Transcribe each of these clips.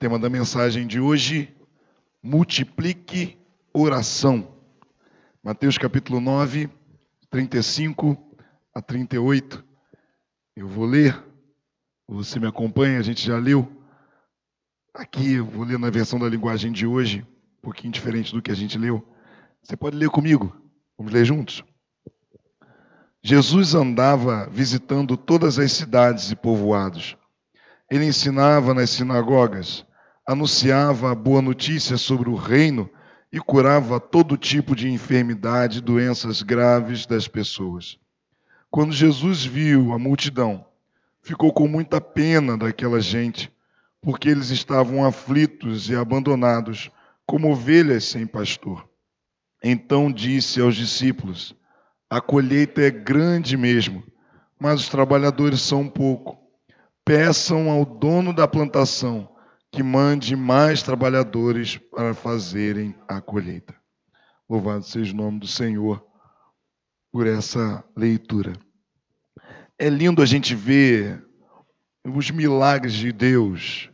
tema da mensagem de hoje: multiplique oração. Mateus capítulo 9, 35 a 38. Eu vou ler, você me acompanha, a gente já leu. Aqui eu vou ler na versão da linguagem de hoje, um pouquinho diferente do que a gente leu. Você pode ler comigo? Vamos ler juntos? Jesus andava visitando todas as cidades e povoados. Ele ensinava nas sinagogas, anunciava a boa notícia sobre o reino e curava todo tipo de enfermidade e doenças graves das pessoas. Quando Jesus viu a multidão, ficou com muita pena daquela gente, porque eles estavam aflitos e abandonados, como ovelhas sem pastor. Então disse aos discípulos: a colheita é grande mesmo, mas os trabalhadores são pouco. Peçam ao dono da plantação que mande mais trabalhadores para fazerem a colheita. Louvado seja o nome do Senhor por essa leitura. É lindo a gente ver os milagres de Deus.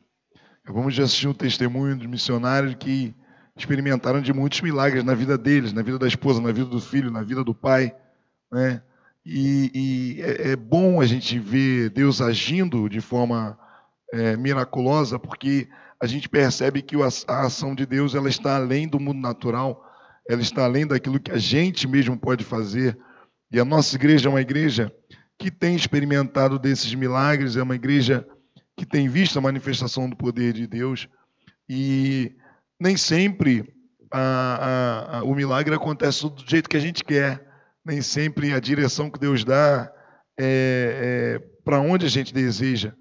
Vamos de assistir um testemunho de missionários que experimentaram de muitos milagres na vida deles, na vida da esposa, na vida do filho, na vida do pai. Né? E, e é, é, bom a gente ver Deus agindo de forma é, miraculosa, porque a gente percebe que a ação de Deus ela está além do mundo natural, ela está além daquilo que a gente mesmo pode fazer. E a nossa igreja é uma igreja que tem experimentado desses milagres, é uma igreja que tem visto a manifestação do poder de Deus. E nem sempre a, a, a, o milagre acontece do jeito que a gente quer nem sempre a direção que Deus dá é, é para onde a gente deseja.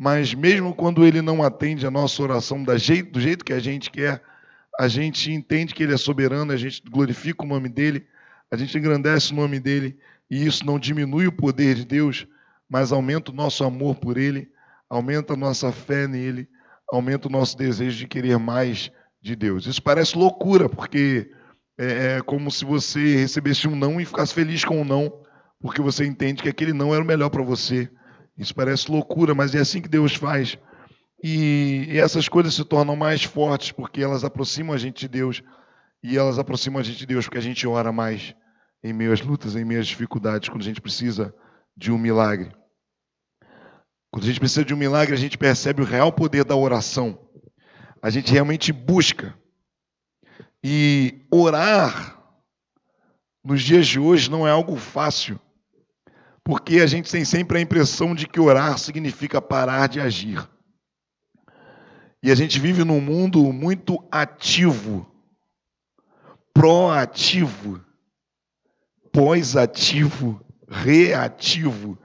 Mas mesmo quando Ele não atende a nossa oração do jeito, que a gente quer, a gente entende que Ele é soberano, a gente glorifica o nome dEle, a gente engrandece o nome dEle, e isso não diminui o poder de Deus, mas aumenta o nosso amor por Ele, aumenta a nossa fé nele, aumenta o nosso desejo de querer mais de Deus. Isso parece loucura, porque é, é como se você recebesse um não e ficasse feliz com o um não, porque você entende que aquele não era o melhor para você. Isso parece loucura, mas é assim que Deus faz. E, essas coisas se tornam mais fortes porque elas aproximam a gente de Deus. E elas aproximam a gente de Deus porque a gente ora mais em meio às lutas, em meio às dificuldades, quando a gente precisa de um milagre. Quando a gente precisa de um milagre, a gente percebe o real poder da oração. A gente realmente busca. E orar nos dias de hoje não é algo fácil, porque a gente tem sempre a impressão de que orar significa parar de agir. E a gente vive num mundo muito ativo, proativo, pós-ativo, reativo.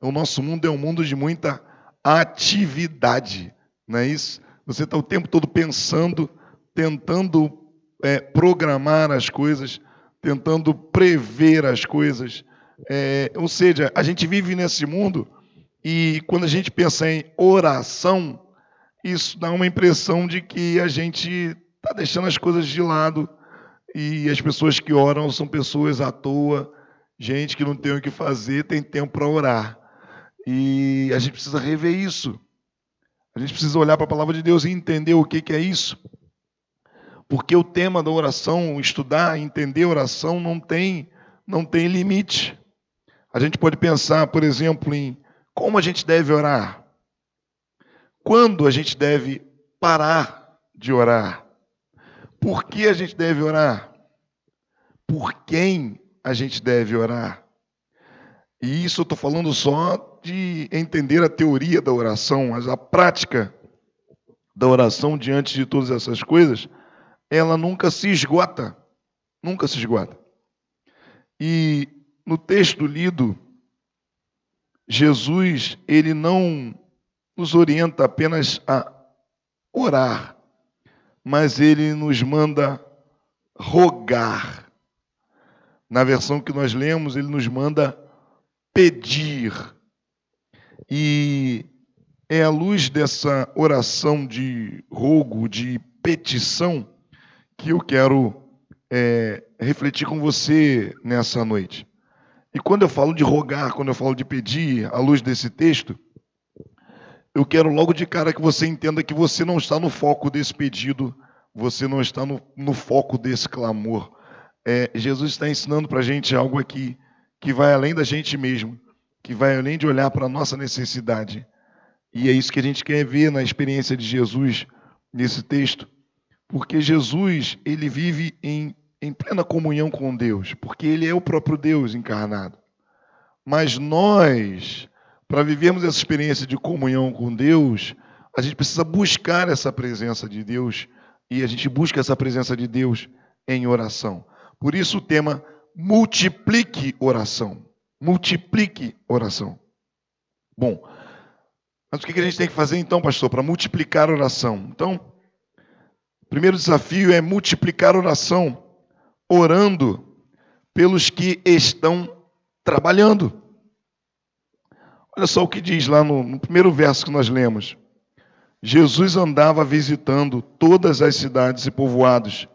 O nosso mundo é um mundo de muita atividade, não é isso? Você está o tempo todo pensando, tentando é, programar as coisas, tentando prever as coisas. É, ou seja, a gente vive nesse mundo e quando a gente pensa em oração, isso dá uma impressão de que a gente está deixando as coisas de lado e as pessoas que oram são pessoas à toa, gente que não tem o que fazer, tem tempo para orar. E a gente precisa rever isso. A gente precisa olhar para a palavra de Deus e entender o que, que é isso. Porque o tema da oração, estudar, entender oração, não tem, não tem limite. A gente pode pensar, por exemplo, em como a gente deve orar. Quando a gente deve parar de orar. Por que a gente deve orar? Por quem a gente deve orar? E isso eu estou falando só de entender a teoria da oração, mas a prática da oração diante de todas essas coisas ela nunca se esgota. Nunca se esgota. E no texto lido, Jesus, ele não nos orienta apenas a orar, mas ele nos manda rogar. Na versão que nós lemos, ele nos manda pedir. E é à luz dessa oração de rogo, de petição, que eu quero é, refletir com você nessa noite. E quando eu falo de rogar, quando eu falo de pedir, à luz desse texto, eu quero logo de cara que você entenda que você não está no foco desse pedido, você não está no, no foco desse clamor. É, Jesus está ensinando para a gente algo aqui que vai além da gente mesmo, que vai além de olhar para a nossa necessidade. E é isso que a gente quer ver na experiência de Jesus nesse texto, porque Jesus ele vive em, em plena comunhão com Deus, porque ele é o próprio Deus encarnado. Mas nós, para vivermos essa experiência de comunhão com Deus, a gente precisa buscar essa presença de Deus e a gente busca essa presença de Deus em oração. Por isso o tema multiplique oração. Multiplique oração. Bom, mas o que a gente tem que fazer então, pastor, para multiplicar oração? Então, o primeiro desafio é multiplicar oração, orando pelos que estão trabalhando. Olha só o que diz lá no, no primeiro verso que nós lemos. Jesus andava visitando todas as cidades e povoados.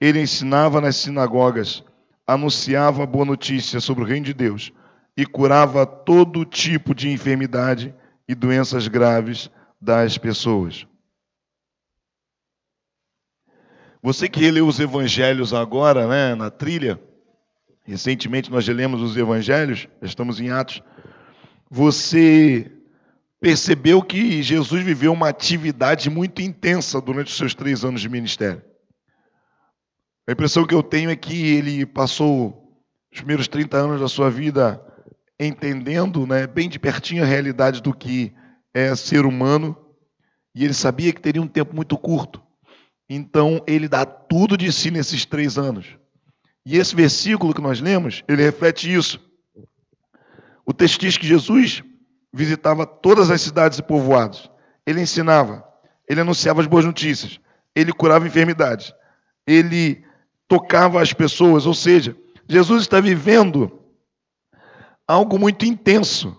Ele ensinava nas sinagogas, anunciava boa notícia sobre o reino de Deus e curava todo tipo de enfermidade e doenças graves das pessoas. Você que releu os evangelhos agora, né, na trilha, recentemente nós lemos os evangelhos, estamos em Atos, você percebeu que Jesus viveu uma atividade muito intensa durante os seus três anos de ministério. A impressão que eu tenho é que ele passou os primeiros 30 anos da sua vida entendendo né, bem de pertinho a realidade do que é ser humano, e ele sabia que teria um tempo muito curto. Então, ele dá tudo de si nesses três anos. E esse versículo que nós lemos, ele reflete isso. O texto diz que Jesus visitava todas as cidades e povoados. Ele ensinava, ele anunciava as boas notícias, ele curava enfermidades, ele tocava as pessoas, ou seja, Jesus está vivendo algo muito intenso.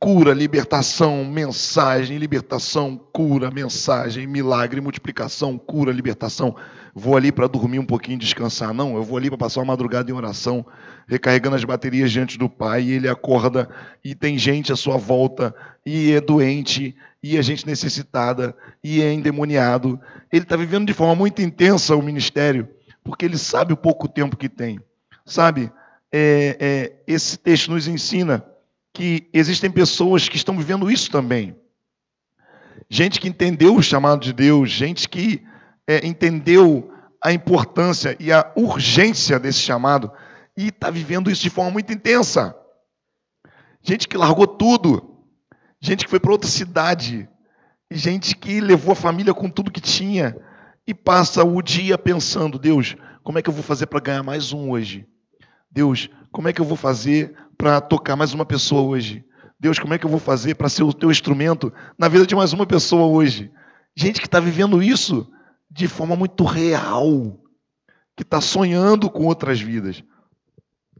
Cura, libertação, mensagem, libertação, cura, mensagem, milagre, multiplicação, cura, libertação. Vou ali para dormir um pouquinho, descansar. Não, eu vou ali para passar uma madrugada em oração, recarregando as baterias diante do Pai. E ele acorda e tem gente à sua volta, e é doente, e é gente necessitada, e é endemoniado. Ele está vivendo de forma muito intensa o ministério, porque ele sabe o pouco tempo que tem. Sabe, é, é, esse texto nos ensina que existem pessoas que estão vivendo isso também. Gente que entendeu o chamado de Deus, gente que é, entendeu a importância e a urgência desse chamado e está vivendo isso de forma muito intensa. Gente que largou tudo, gente que foi para outra cidade, gente que levou a família com tudo que tinha e passa o dia pensando: Deus, como é que eu vou fazer para ganhar mais um hoje? Deus, como é que eu vou fazer para tocar mais uma pessoa hoje? Deus, como é que eu vou fazer para ser o teu instrumento na vida de mais uma pessoa hoje? Gente que está vivendo isso de forma muito real, que está sonhando com outras vidas,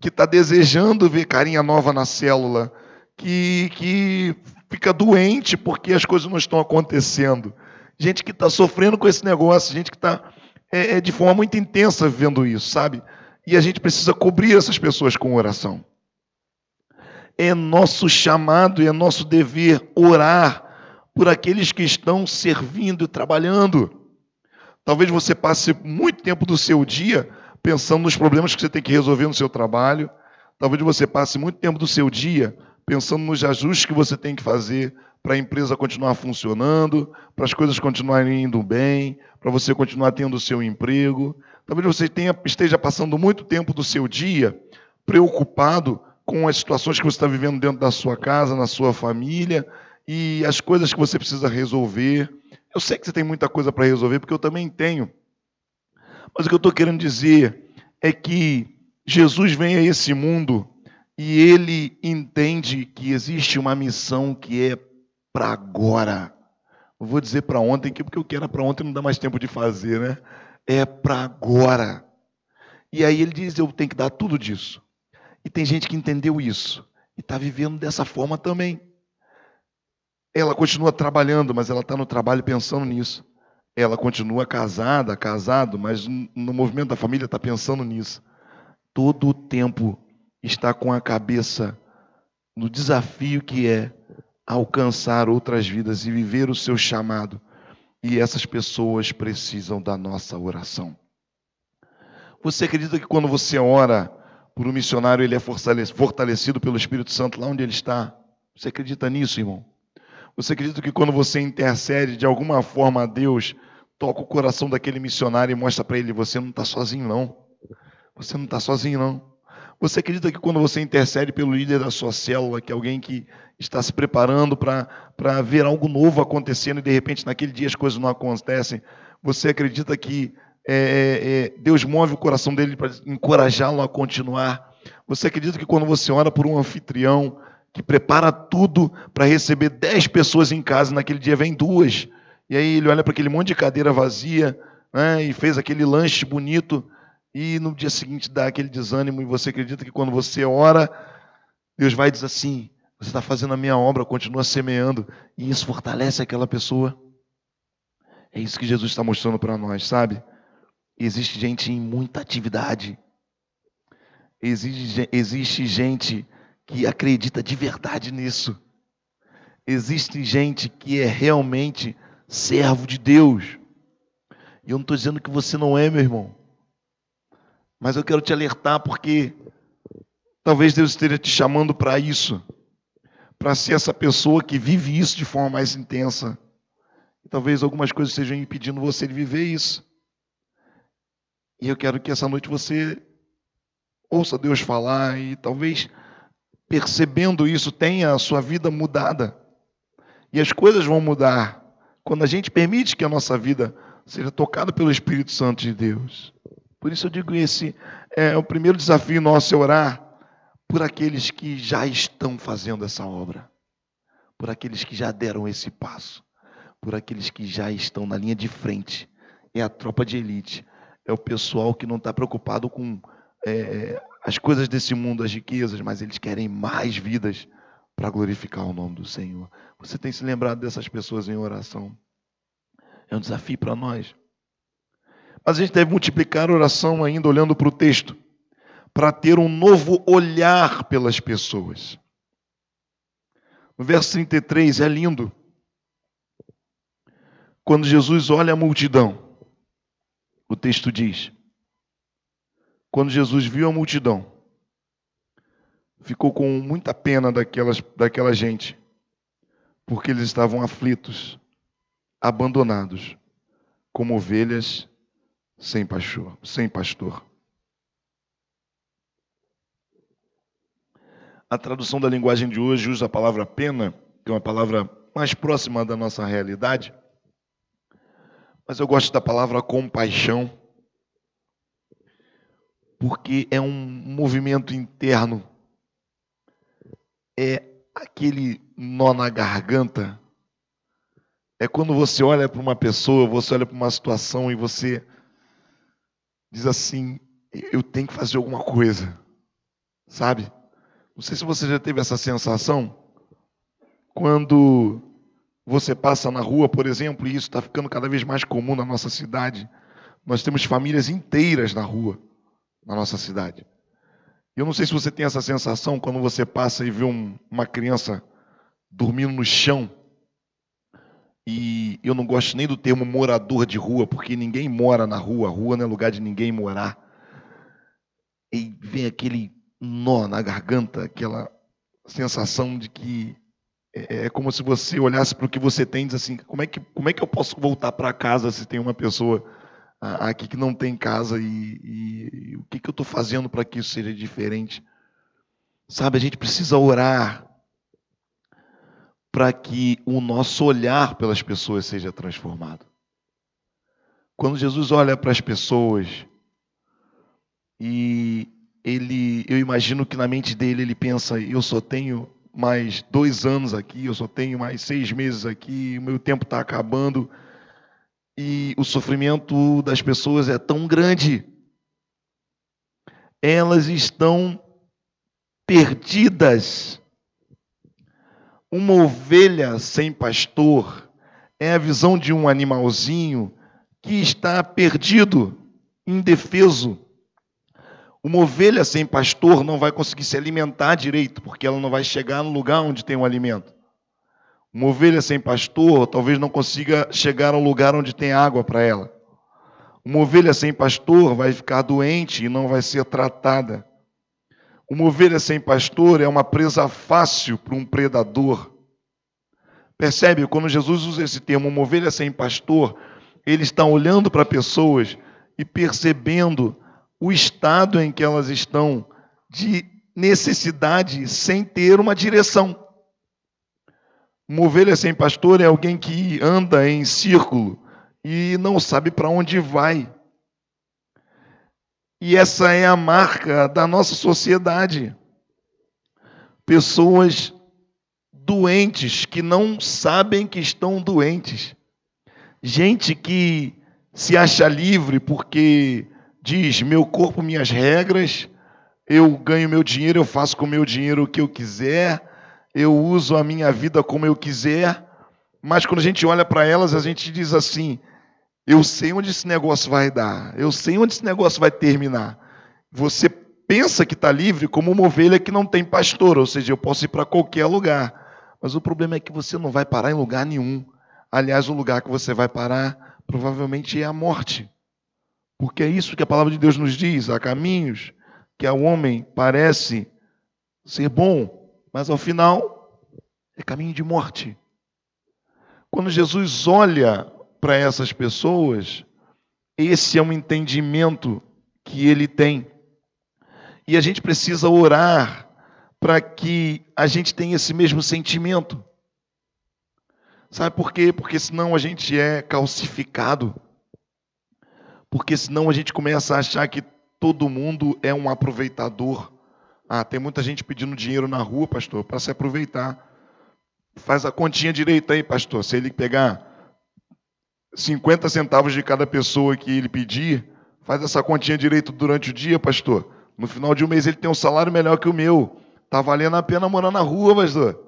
que está desejando ver carinha nova na célula, que, que fica doente porque as coisas não estão acontecendo. Gente que está sofrendo com esse negócio, gente que está é, é, de forma muito intensa vivendo isso, sabe? E a gente precisa cobrir essas pessoas com oração. É nosso chamado, é nosso dever orar por aqueles que estão servindo e trabalhando. Talvez você passe muito tempo do seu dia pensando nos problemas que você tem que resolver no seu trabalho. Talvez você passe muito tempo do seu dia pensando nos ajustes que você tem que fazer para a empresa continuar funcionando, para as coisas continuarem indo bem, para você continuar tendo o seu emprego. Talvez você tenha, esteja passando muito tempo do seu dia preocupado com as situações que você está vivendo dentro da sua casa, na sua família e as coisas que você precisa resolver. Eu sei que você tem muita coisa para resolver, porque eu também tenho. Mas o que eu estou querendo dizer é que Jesus vem a esse mundo e ele entende que existe uma missão que é para agora. Eu vou dizer para ontem, porque o que era para ontem não dá mais tempo de fazer, né? é para agora. E aí ele diz: eu tenho que dar tudo disso. E tem gente que entendeu isso e está vivendo dessa forma também. Ela continua trabalhando, mas ela está no trabalho pensando nisso. Ela continua casada, casado, mas no movimento da família está pensando nisso. Todo o tempo está com a cabeça no desafio que é alcançar outras vidas e viver o seu chamado. E essas pessoas precisam da nossa oração. Você acredita que quando você ora por um missionário, ele é fortalecido pelo Espírito Santo lá onde ele está? Você acredita nisso, irmão? Você acredita que quando você intercede de alguma forma a Deus, toca o coração daquele missionário e mostra para ele: você não está sozinho, não. Você não está sozinho, não. Você acredita que quando você intercede pelo líder da sua célula, que é alguém que está se preparando para ver algo novo acontecendo e de repente naquele dia as coisas não acontecem, você acredita que é, é, é Deus move o coração dele para encorajá-lo a continuar? Você acredita que quando você ora por um anfitrião que prepara tudo para receber dez pessoas em casa, naquele dia vem duas, e aí ele olha para aquele monte de cadeira vazia né, e fez aquele lanche bonito, e no dia seguinte dá aquele desânimo, e você acredita que quando você ora, Deus vai dizer assim: você está fazendo a minha obra, continua semeando, e isso fortalece aquela pessoa. É isso que Jesus está mostrando para nós, sabe? Existe gente em muita atividade. Existe, existe gente que acredita de verdade nisso. Existe gente que é realmente servo de Deus. E eu não estou dizendo que você não é, meu irmão. Mas eu quero te alertar porque talvez Deus esteja te chamando para isso para ser essa pessoa que vive isso de forma mais intensa. E talvez algumas coisas estejam impedindo você de viver isso. E eu quero que essa noite você ouça Deus falar e talvez percebendo isso tenha a sua vida mudada. E as coisas vão mudar quando a gente permite que a nossa vida seja tocada pelo Espírito Santo de Deus. Por isso eu digo esse é o primeiro desafio nosso é orar por aqueles que já estão fazendo essa obra, por aqueles que já deram esse passo, por aqueles que já estão na linha de frente. É a tropa de elite, é o pessoal que não está preocupado com é, as coisas desse mundo, as riquezas, mas eles querem mais vidas para glorificar o nome do Senhor. Você tem se lembrado dessas pessoas em oração? É um desafio para nós. Mas a gente deve multiplicar a oração ainda olhando para o texto para ter um novo olhar pelas pessoas. No verso 33 é lindo. Quando Jesus olha a multidão, o texto diz: Quando Jesus viu a multidão, ficou com muita pena daquelas, daquela gente, porque eles estavam aflitos, abandonados, como ovelhas sem pastor. Sem pastor. A tradução da linguagem de hoje usa a palavra pena, que é uma palavra mais próxima da nossa realidade. Mas eu gosto da palavra compaixão, porque é um movimento interno. É aquele nó na garganta. É quando você olha para uma pessoa, você olha para uma situação e você diz assim: eu tenho que fazer alguma coisa, sabe? Não sei se você já teve essa sensação quando você passa na rua, por exemplo, e isso está ficando cada vez mais comum na nossa cidade. Nós temos famílias inteiras na rua, na nossa cidade. Eu não sei se você tem essa sensação quando você passa e vê um, uma criança dormindo no chão. E eu não gosto nem do termo morador de rua, porque ninguém mora na rua. A rua não é lugar de ninguém morar. E vem aquele nó na garganta, aquela sensação de que é como se você olhasse para o que você tem e diz assim, como é que, como é que eu posso voltar para casa se tem uma pessoa aqui que não tem casa e, e, e o que, que eu estou fazendo para que isso seja diferente? Sabe, a gente precisa orar para que o nosso olhar pelas pessoas seja transformado. Quando Jesus olha para as pessoas e ele, eu imagino que na mente dele ele pensa: eu só tenho mais dois anos aqui, eu só tenho mais seis meses aqui, o meu tempo está acabando e o sofrimento das pessoas é tão grande. Elas estão perdidas. Uma ovelha sem pastor é a visão de um animalzinho que está perdido, indefeso. Uma ovelha sem pastor não vai conseguir se alimentar direito, porque ela não vai chegar no lugar onde tem o um alimento. Uma ovelha sem pastor talvez não consiga chegar ao lugar onde tem água para ela. Uma ovelha sem pastor vai ficar doente e não vai ser tratada. Uma ovelha sem pastor é uma presa fácil para um predador. Percebe? Quando Jesus usa esse termo, uma ovelha sem pastor, ele está olhando para pessoas e percebendo o estado em que elas estão de necessidade sem ter uma direção. Uma ovelha sem pastor é alguém que anda em círculo e não sabe para onde vai. E essa é a marca da nossa sociedade. Pessoas doentes que não sabem que estão doentes. Gente que se acha livre porque diz: meu corpo, minhas regras, eu ganho meu dinheiro, eu faço com meu dinheiro o que eu quiser, eu uso a minha vida como eu quiser. Mas quando a gente olha para elas, a gente diz assim: eu sei onde esse negócio vai dar, eu sei onde esse negócio vai terminar. Você pensa que está livre como uma ovelha que não tem pastor, ou seja, eu posso ir para qualquer lugar. Mas o problema é que você não vai parar em lugar nenhum. Aliás, o lugar que você vai parar provavelmente é a morte. Porque é isso que a palavra de Deus nos diz: há caminhos que ao homem parece ser bom, mas ao final é caminho de morte. Quando Jesus olha para essas pessoas, esse é um entendimento que ele tem. E a gente precisa orar para que a gente tenha esse mesmo sentimento. Sabe por quê? Porque senão a gente é calcificado. Porque senão a gente começa a achar que todo mundo é um aproveitador. Ah, tem muita gente pedindo dinheiro na rua, pastor, para se aproveitar. Faz a continha direita aí, pastor. Se ele pegar 50 centavos de cada pessoa que ele pedir, faz essa continha direito durante o dia, pastor. No final de um mês ele tem um salário melhor que o meu. Tá valendo a pena morar na rua, pastor.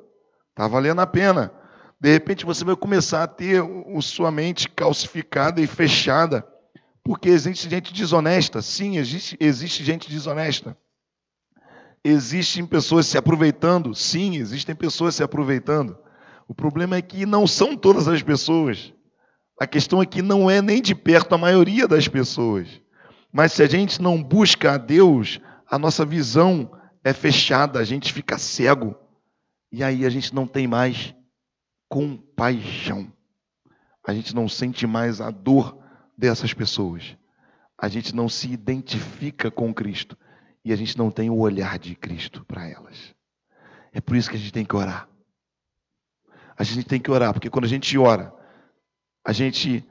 Tá valendo a pena. De repente você vai começar a ter sua mente calcificada e fechada, porque existe gente desonesta. Sim, existe, existe gente desonesta. Existem pessoas se aproveitando. Sim, existem pessoas se aproveitando. O problema é que não são todas as pessoas. A questão é que não é nem de perto a maioria das pessoas. Mas se a gente não busca a Deus, a nossa visão é fechada, a gente fica cego. E aí a gente não tem mais compaixão. A gente não sente mais a dor dessas pessoas. A gente não se identifica com Cristo. E a gente não tem o olhar de Cristo para elas. É por isso que a gente tem que orar. A gente tem que orar, porque quando a gente ora, a gente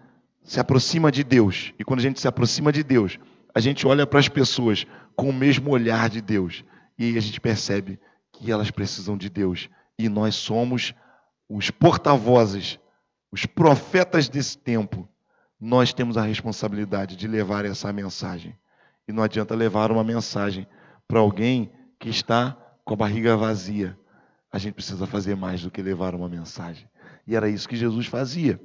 se aproxima de Deus. E quando a gente se aproxima de Deus, a gente olha para as pessoas com o mesmo olhar de Deus. E a gente percebe que elas precisam de Deus. E nós somos os porta-vozes, os profetas desse tempo. Nós temos a responsabilidade de levar essa mensagem. E não adianta levar uma mensagem para alguém que está com a barriga vazia. A gente precisa fazer mais do que levar uma mensagem. E era isso que Jesus fazia.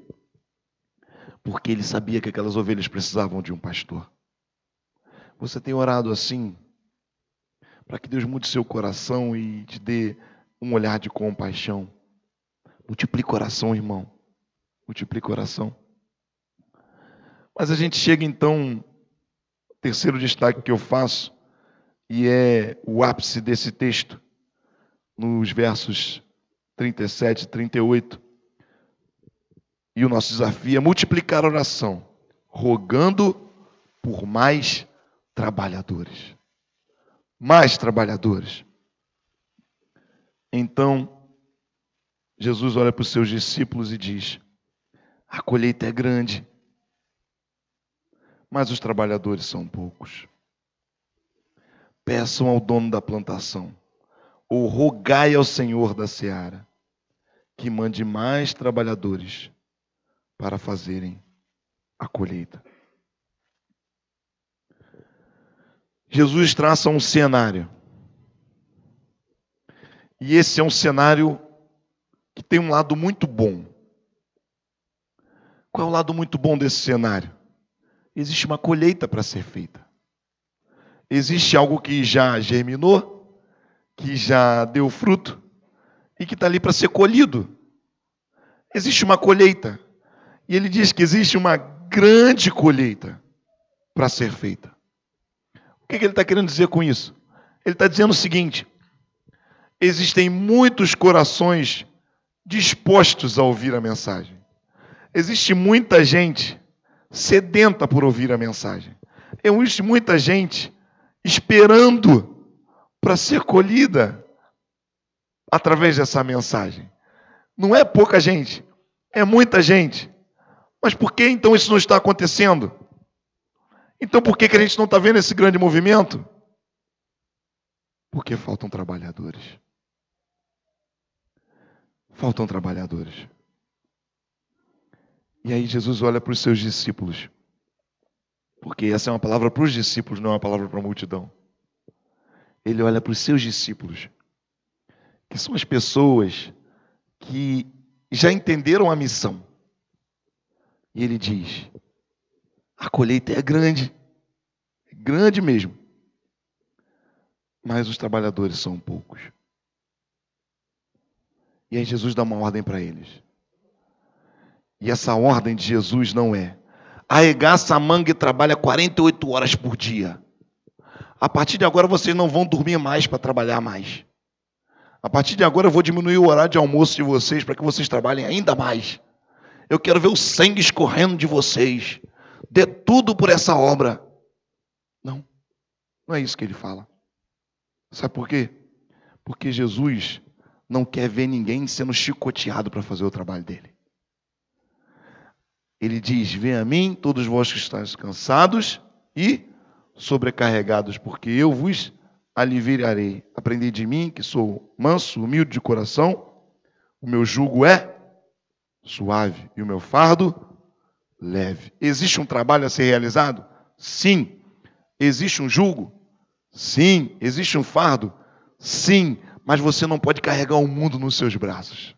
Porque ele sabia que aquelas ovelhas precisavam de um pastor. Você tem orado assim para que Deus mude seu coração e te dê um olhar de compaixão. Multiplique coração, irmão. Multiplique coração. Mas a gente chega então, terceiro destaque que eu faço, e é o ápice desse texto, nos versos 37 e 38. E o nosso desafio é multiplicar a oração, rogando por mais trabalhadores mais trabalhadores. Então, Jesus olha para os seus discípulos e diz: A colheita é grande, mas os trabalhadores são poucos. Peçam ao dono da plantação, ou rogai ao Senhor da seara, que mande mais trabalhadores para fazerem a colheita. Jesus traça um cenário. E esse é um cenário que tem um lado muito bom. Qual é o lado muito bom desse cenário? Existe uma colheita para ser feita. Existe algo que já germinou, que já deu fruto e que está ali para ser colhido. existe uma colheita. E ele diz que existe uma grande colheita para ser feita. O que, que ele está querendo dizer com isso? Ele está dizendo o seguinte: existem muitos corações dispostos a ouvir a mensagem. Existe muita gente sedenta por ouvir a mensagem. Existe muita gente esperando para ser colhida através dessa mensagem. Não é pouca gente, é muita gente. Mas por que então isso não está acontecendo? Então por que, que a gente não está vendo esse grande movimento? Porque faltam trabalhadores. Faltam trabalhadores. E aí Jesus olha para os seus discípulos. Porque essa é uma palavra para os discípulos, não é uma palavra para a multidão. Ele olha para os seus discípulos, que são as pessoas que já entenderam a missão. E ele diz: a colheita é grande, é grande mesmo, mas os trabalhadores são poucos. E aí Jesus dá uma ordem para eles. E essa ordem de Jesus não é arregaça a manga e trabalha 48 horas por dia. A partir de agora vocês não vão dormir mais para trabalhar mais. A partir de agora eu vou diminuir o horário de almoço de vocês para que vocês trabalhem ainda mais. Eu quero ver o sangue escorrendo de vocês. Dê tudo por essa obra. Não, não é isso que ele fala. Sabe por quê? Porque Jesus não quer ver ninguém sendo chicoteado para fazer o trabalho dele. Ele diz: Vem a mim, todos vós que estáis cansados e sobrecarregados, porque eu vos aliviarei. Aprendi de mim, que sou manso, humilde de coração, o meu jugo é suave e o meu fardo leve. Existe um trabalho a ser realizado? Sim. Existe um jugo? Sim. Existe um fardo? Sim. Mas você não pode carregar o mundo nos seus braços,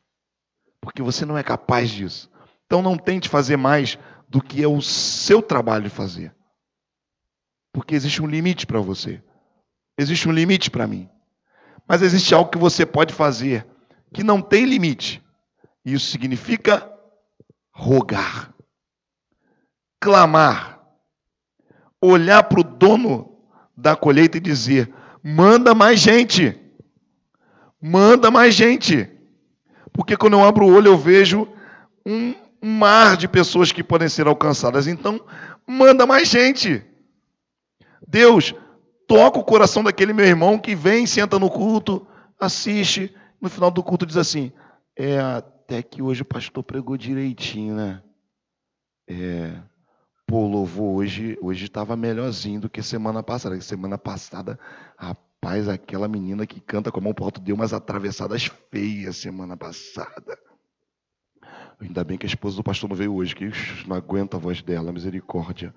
porque você não é capaz disso. Então não tente fazer mais do que é o seu trabalho fazer. Porque existe um limite para você. Existe um limite para mim. Mas existe algo que você pode fazer que não tem limite. Isso significa rogar, clamar, olhar para o dono da colheita e dizer: manda mais gente, manda mais gente. Porque quando eu abro o olho eu vejo um mar de pessoas que podem ser alcançadas. Então, manda mais gente. Deus, toca o coração daquele meu irmão que vem, senta no culto, assiste, no final do culto diz assim: É, até que hoje o pastor pregou direitinho, né? É, pô, louvor hoje, hoje estava melhorzinho do que semana passada. Semana passada, rapaz, aquela menina que canta com a mão pro alto deu umas atravessadas feias semana passada. Ainda bem que a esposa do pastor não veio hoje, que não aguenta a voz dela, misericórdia.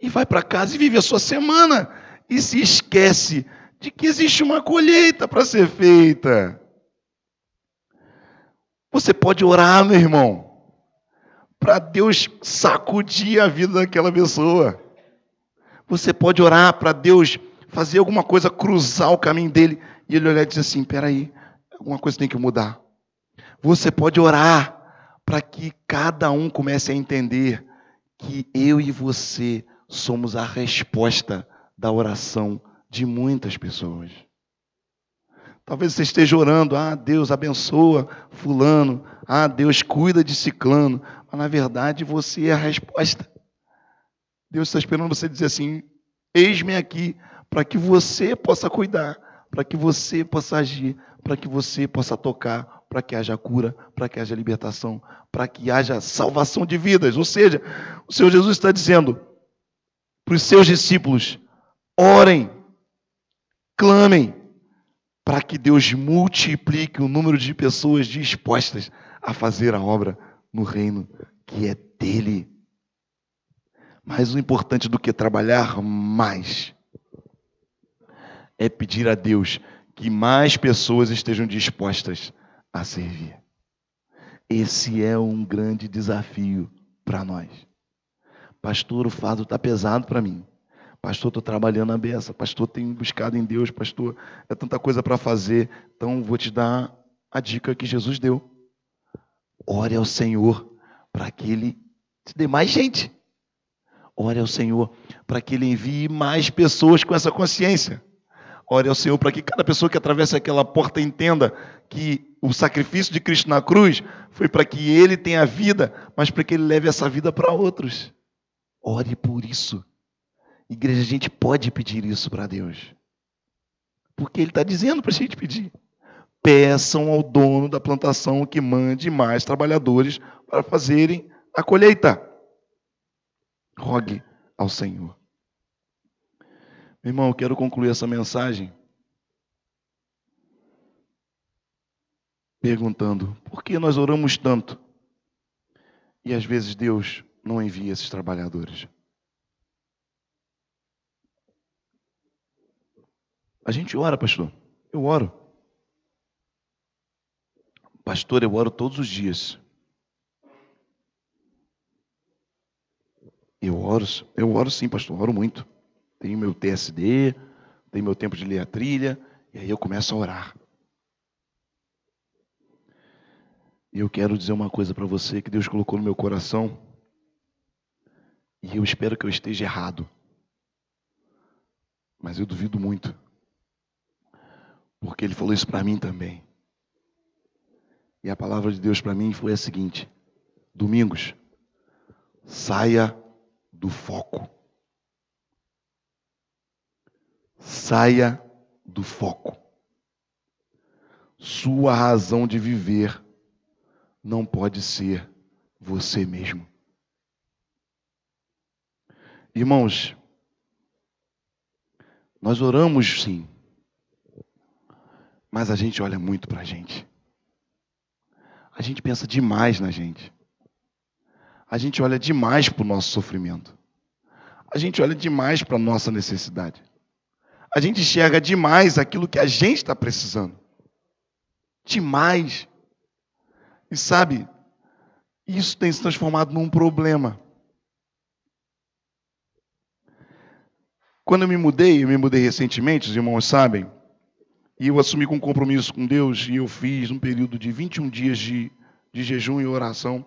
E vai para casa e vive a sua semana. E se esquece de que existe uma colheita para ser feita. Você pode orar, meu irmão, para Deus sacudir a vida daquela pessoa. Você pode orar para Deus fazer alguma coisa, cruzar o caminho dele, e ele olhar e dizer assim: peraí, alguma coisa tem que mudar. Você pode orar para que cada um comece a entender que eu e você somos a resposta da oração de muitas pessoas. Talvez você esteja orando, ah, Deus abençoa fulano, ah, Deus cuida de ciclano, mas na verdade você é a resposta. Deus está esperando você dizer assim: eis-me aqui, para que você possa cuidar, para que você possa agir, para que você possa tocar, para que haja cura, para que haja libertação, para que haja salvação de vidas. Ou seja, o Senhor Jesus está dizendo para os seus discípulos: orem, clamem, para que Deus multiplique o número de pessoas dispostas a fazer a obra no reino que é dele. Mas o importante do que trabalhar mais é pedir a Deus que mais pessoas estejam dispostas a servir. Esse é um grande desafio para nós. Pastor, o fardo está pesado para mim. Pastor, estou trabalhando a beça. Pastor, tenho buscado em Deus. Pastor, é tanta coisa para fazer. Então, vou te dar a dica que Jesus deu. ore ao Senhor para que Ele te dê mais gente. Ore ao Senhor para que Ele envie mais pessoas com essa consciência. Ore ao Senhor para que cada pessoa que atravessa aquela porta entenda que o sacrifício de Cristo na cruz foi para que Ele tenha vida, mas para que Ele leve essa vida para outros. Ore por isso. Igreja, a gente pode pedir isso para Deus. Porque Ele está dizendo para a gente pedir. Peçam ao dono da plantação que mande mais trabalhadores para fazerem a colheita. Rogue ao Senhor. Irmão, eu quero concluir essa mensagem perguntando: por que nós oramos tanto e às vezes Deus não envia esses trabalhadores? A gente ora, pastor. Eu oro. Pastor, eu oro todos os dias. Eu oro, eu oro sim, pastor, oro muito. Tenho meu TSD, tenho meu tempo de ler a trilha, e aí eu começo a orar. E eu quero dizer uma coisa para você que Deus colocou no meu coração, e eu espero que eu esteja errado, mas eu duvido muito, porque Ele falou isso para mim também. E a palavra de Deus para mim foi a seguinte: Domingos, saia do foco. Saia do foco. Sua razão de viver não pode ser você mesmo. Irmãos, nós oramos sim, mas a gente olha muito para a gente. A gente pensa demais na gente. A gente olha demais para o nosso sofrimento. A gente olha demais para a nossa necessidade. A gente enxerga demais aquilo que a gente está precisando. Demais. E sabe, isso tem se transformado num problema. Quando eu me mudei, eu me mudei recentemente, os irmãos sabem, e eu assumi um compromisso com Deus e eu fiz um período de 21 dias de, de jejum e oração.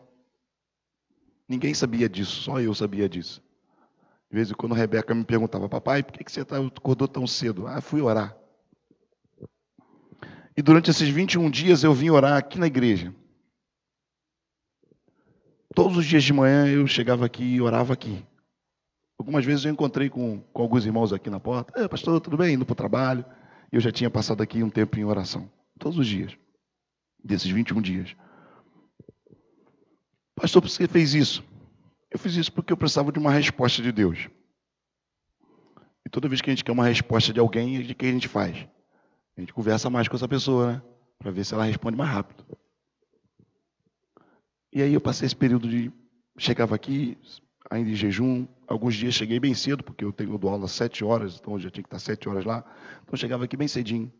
Ninguém sabia disso, só eu sabia disso. De vez em quando a Rebeca me perguntava, papai, por que você tá, acordou tão cedo? Ah, fui orar. E durante esses 21 dias eu vim orar aqui na igreja. Todos os dias de manhã eu chegava aqui e orava aqui. Algumas vezes eu encontrei com, com alguns irmãos aqui na porta. pastor, tudo bem? Indo para o trabalho. Eu já tinha passado aqui um tempo em oração. Todos os dias. Desses 21 dias. Pastor, por que você fez isso? Eu fiz isso porque eu precisava de uma resposta de Deus. E toda vez que a gente quer uma resposta de alguém, o que a gente faz? A gente conversa mais com essa pessoa, né? Para ver se ela responde mais rápido. E aí eu passei esse período de. Chegava aqui, ainda em jejum. Alguns dias cheguei bem cedo, porque eu tenho do aula sete horas, então eu já tinha que estar sete horas lá. Então eu chegava aqui bem cedinho.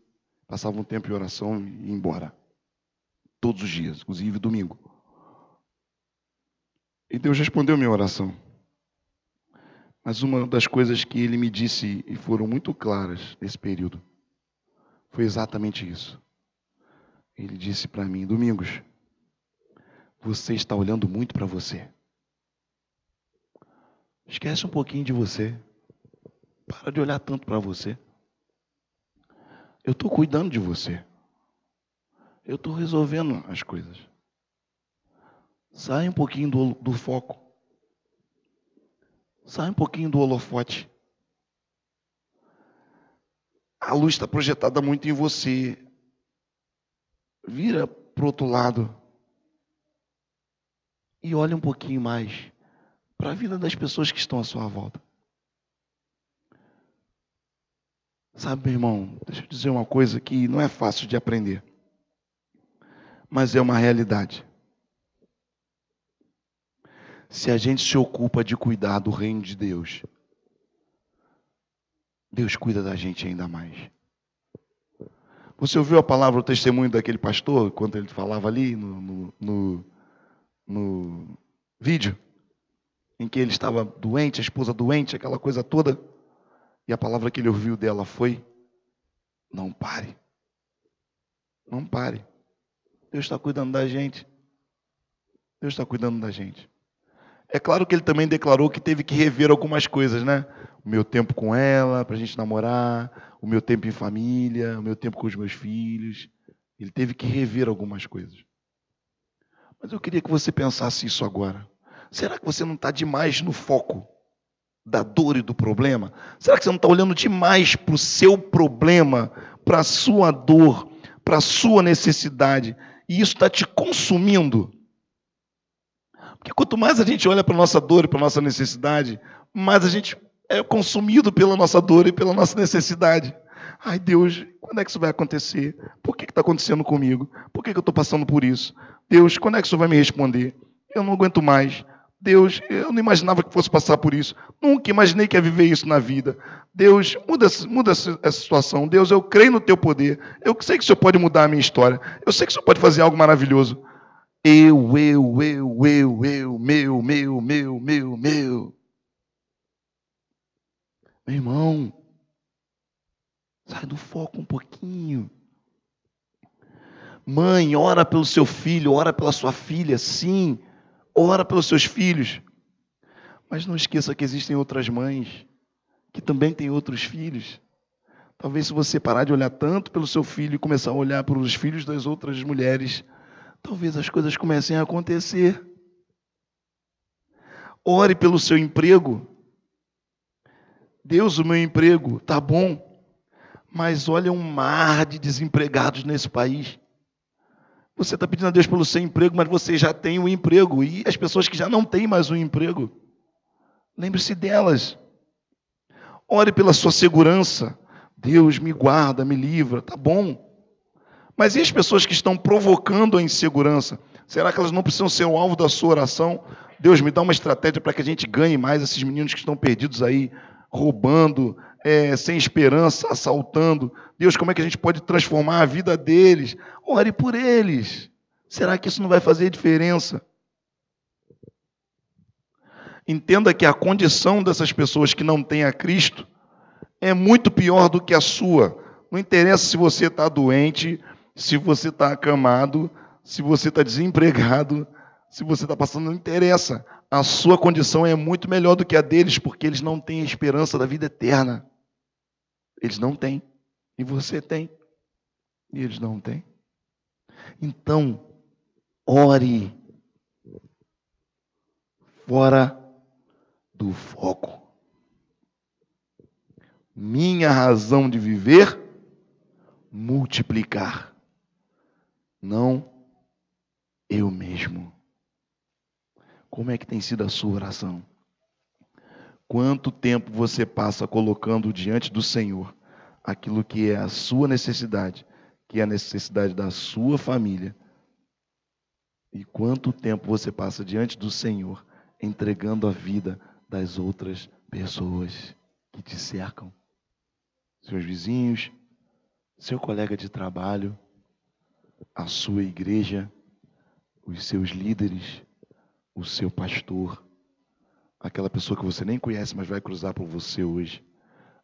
Passava um tempo em oração e ia embora. Todos os dias, inclusive domingo. E Deus respondeu minha oração. Mas uma das coisas que ele me disse e foram muito claras nesse período foi exatamente isso. Ele disse para mim: Domingos, você está olhando muito para você. Esquece um pouquinho de você. Para de olhar tanto para você. Eu estou cuidando de você. Eu estou resolvendo as coisas. Sai um pouquinho do, do foco. Sai um pouquinho do holofote. A luz está projetada muito em você. Vira para o outro lado. E olha um pouquinho mais para a vida das pessoas que estão à sua volta. Sabe, meu irmão, deixa eu dizer uma coisa que não é fácil de aprender, mas é uma realidade. Se a gente se ocupa de cuidar do reino de Deus, Deus cuida da gente ainda mais. Você ouviu a palavra, o testemunho daquele pastor, quando ele falava ali no, no, no, no vídeo? em que ele estava doente, a esposa doente, aquela coisa toda. E a palavra que ele ouviu dela foi: Não pare. Não pare. Deus está cuidando da gente. Deus está cuidando da gente. É claro que ele também declarou que teve que rever algumas coisas, né? O meu tempo com ela, para a gente namorar, o meu tempo em família, o meu tempo com os meus filhos. Ele teve que rever algumas coisas. Mas eu queria que você pensasse isso agora. Será que você não está demais no foco da dor e do problema? Será que você não está olhando demais para o seu problema, para a sua dor, para a sua necessidade? E isso está te consumindo? Porque quanto mais a gente olha para a nossa dor e para a nossa necessidade, mais a gente é consumido pela nossa dor e pela nossa necessidade. Ai, Deus, quando é que isso vai acontecer? Por que está acontecendo comigo? Por que, que eu estou passando por isso? Deus, quando é que isso vai me responder? Eu não aguento mais. Deus, eu não imaginava que fosse passar por isso. Nunca imaginei que ia viver isso na vida. Deus, muda, muda essa situação. Deus, eu creio no teu poder. Eu sei que o Senhor pode mudar a minha história. Eu sei que o Senhor pode fazer algo maravilhoso. Eu, eu, eu, eu, eu, meu, meu, meu, meu, meu. Meu irmão, sai do foco um pouquinho. Mãe, ora pelo seu filho, ora pela sua filha, sim, ora pelos seus filhos. Mas não esqueça que existem outras mães que também têm outros filhos. Talvez se você parar de olhar tanto pelo seu filho e começar a olhar pelos filhos das outras mulheres, talvez as coisas comecem a acontecer. Ore pelo seu emprego. Deus, o meu emprego tá bom, mas olha um mar de desempregados nesse país. Você está pedindo a Deus pelo seu emprego, mas você já tem o um emprego. E as pessoas que já não têm mais um emprego, lembre-se delas. Ore pela sua segurança. Deus me guarda, me livra, tá bom. Mas e as pessoas que estão provocando a insegurança? Será que elas não precisam ser o alvo da sua oração? Deus, me dá uma estratégia para que a gente ganhe mais esses meninos que estão perdidos aí, roubando, é, sem esperança, assaltando. Deus, como é que a gente pode transformar a vida deles? Ore por eles. Será que isso não vai fazer diferença? Entenda que a condição dessas pessoas que não têm a Cristo é muito pior do que a sua. Não interessa se você está doente, se você está acamado, se você está desempregado, se você está passando, não interessa. A sua condição é muito melhor do que a deles, porque eles não têm a esperança da vida eterna. Eles não têm. E você tem. E eles não têm. Então, ore fora do foco. Minha razão de viver, multiplicar não eu mesmo. Como é que tem sido a sua oração? Quanto tempo você passa colocando diante do Senhor aquilo que é a sua necessidade, que é a necessidade da sua família? E quanto tempo você passa diante do Senhor entregando a vida das outras pessoas que te cercam? Seus vizinhos, seu colega de trabalho, a sua igreja, os seus líderes, o seu pastor, aquela pessoa que você nem conhece, mas vai cruzar por você hoje,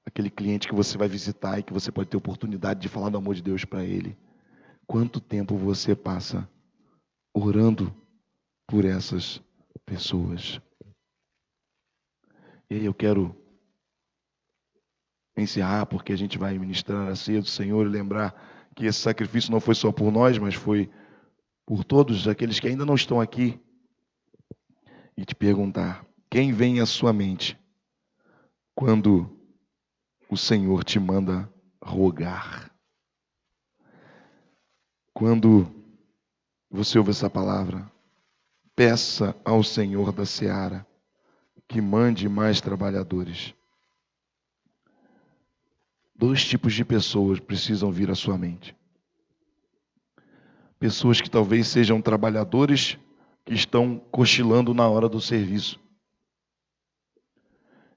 aquele cliente que você vai visitar e que você pode ter oportunidade de falar do amor de Deus para ele. Quanto tempo você passa orando por essas pessoas? E aí eu quero encerrar, porque a gente vai ministrar a ceia do Senhor e lembrar que esse sacrifício não foi só por nós, mas foi por todos aqueles que ainda não estão aqui. E te perguntar: quem vem à sua mente quando o Senhor te manda rogar? Quando você ouve essa palavra, peça ao Senhor da seara que mande mais trabalhadores. Dois tipos de pessoas precisam vir à sua mente. Pessoas que talvez sejam trabalhadores que estão cochilando na hora do serviço.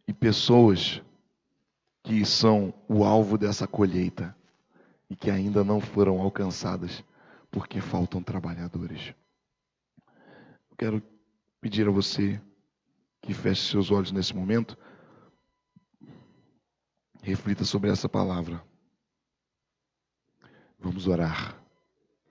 E pessoas que são o alvo dessa colheita e que ainda não foram alcançadas porque faltam trabalhadores. Eu quero pedir a você que feche seus olhos nesse momento. Reflita sobre essa palavra. Vamos orar.